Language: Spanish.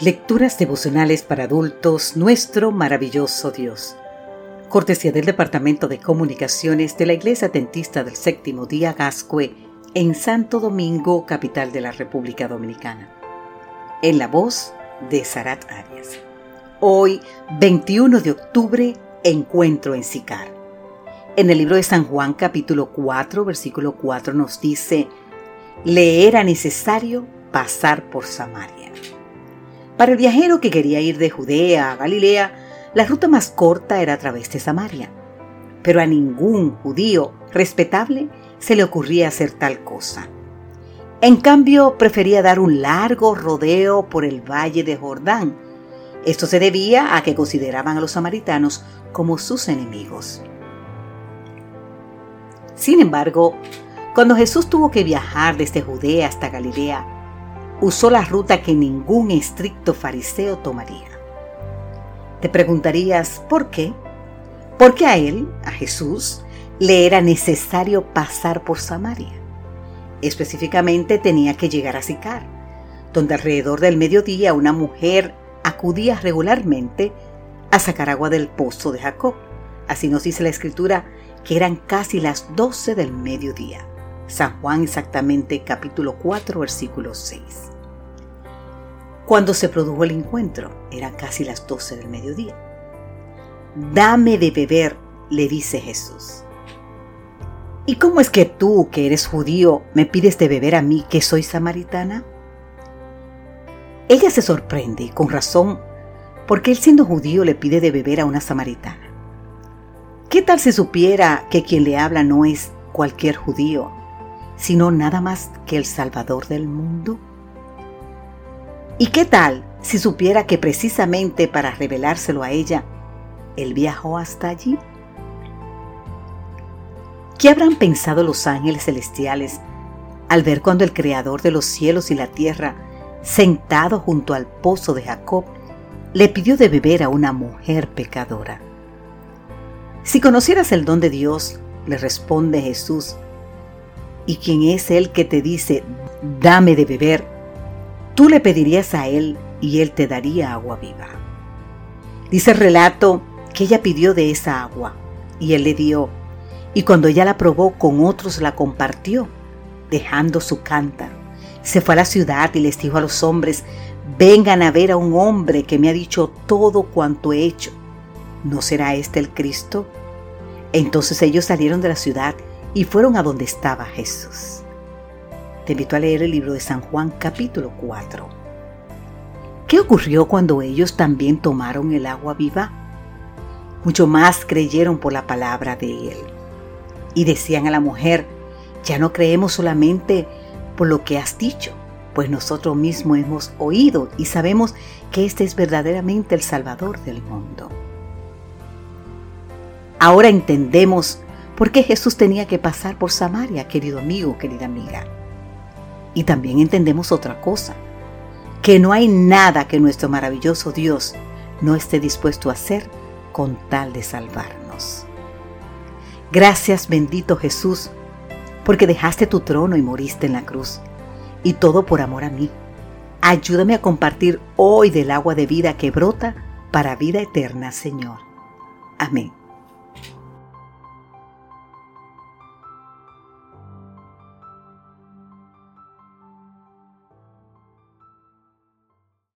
Lecturas devocionales para adultos, nuestro maravilloso Dios. Cortesía del Departamento de Comunicaciones de la Iglesia Dentista del Séptimo Día Gascue en Santo Domingo, capital de la República Dominicana. En la voz de Sarat Arias. Hoy, 21 de octubre, encuentro en Sicar. En el libro de San Juan capítulo 4, versículo 4 nos dice, le era necesario pasar por Samaria. Para el viajero que quería ir de Judea a Galilea, la ruta más corta era a través de Samaria. Pero a ningún judío respetable se le ocurría hacer tal cosa. En cambio, prefería dar un largo rodeo por el valle de Jordán. Esto se debía a que consideraban a los samaritanos como sus enemigos. Sin embargo, cuando Jesús tuvo que viajar desde Judea hasta Galilea, usó la ruta que ningún estricto fariseo tomaría. Te preguntarías, ¿por qué? Porque a él, a Jesús, le era necesario pasar por Samaria. Específicamente tenía que llegar a Sicar, donde alrededor del mediodía una mujer acudía regularmente a sacar agua del pozo de Jacob. Así nos dice la escritura que eran casi las 12 del mediodía. San Juan exactamente capítulo 4 versículo 6. Cuando se produjo el encuentro, eran casi las 12 del mediodía. Dame de beber, le dice Jesús. ¿Y cómo es que tú, que eres judío, me pides de beber a mí, que soy samaritana? Ella se sorprende, con razón, porque él siendo judío le pide de beber a una samaritana. ¿Qué tal si supiera que quien le habla no es cualquier judío, sino nada más que el Salvador del mundo? ¿Y qué tal si supiera que precisamente para revelárselo a ella, él viajó hasta allí? ¿Qué habrán pensado los ángeles celestiales al ver cuando el Creador de los cielos y la tierra, sentado junto al pozo de Jacob, le pidió de beber a una mujer pecadora? Si conocieras el don de Dios, le responde Jesús, ¿Y quién es el que te dice, dame de beber? Tú le pedirías a él y él te daría agua viva. Dice el relato que ella pidió de esa agua y él le dio, y cuando ella la probó con otros la compartió, dejando su cántaro. Se fue a la ciudad y les dijo a los hombres, vengan a ver a un hombre que me ha dicho todo cuanto he hecho. ¿No será este el Cristo? Entonces ellos salieron de la ciudad y fueron a donde estaba Jesús. Te invito a leer el libro de San Juan capítulo 4. ¿Qué ocurrió cuando ellos también tomaron el agua viva? Mucho más creyeron por la palabra de él. Y decían a la mujer, ya no creemos solamente por lo que has dicho, pues nosotros mismos hemos oído y sabemos que este es verdaderamente el Salvador del mundo. Ahora entendemos ¿Por qué Jesús tenía que pasar por Samaria, querido amigo, querida amiga? Y también entendemos otra cosa, que no hay nada que nuestro maravilloso Dios no esté dispuesto a hacer con tal de salvarnos. Gracias bendito Jesús, porque dejaste tu trono y moriste en la cruz, y todo por amor a mí. Ayúdame a compartir hoy del agua de vida que brota para vida eterna, Señor. Amén.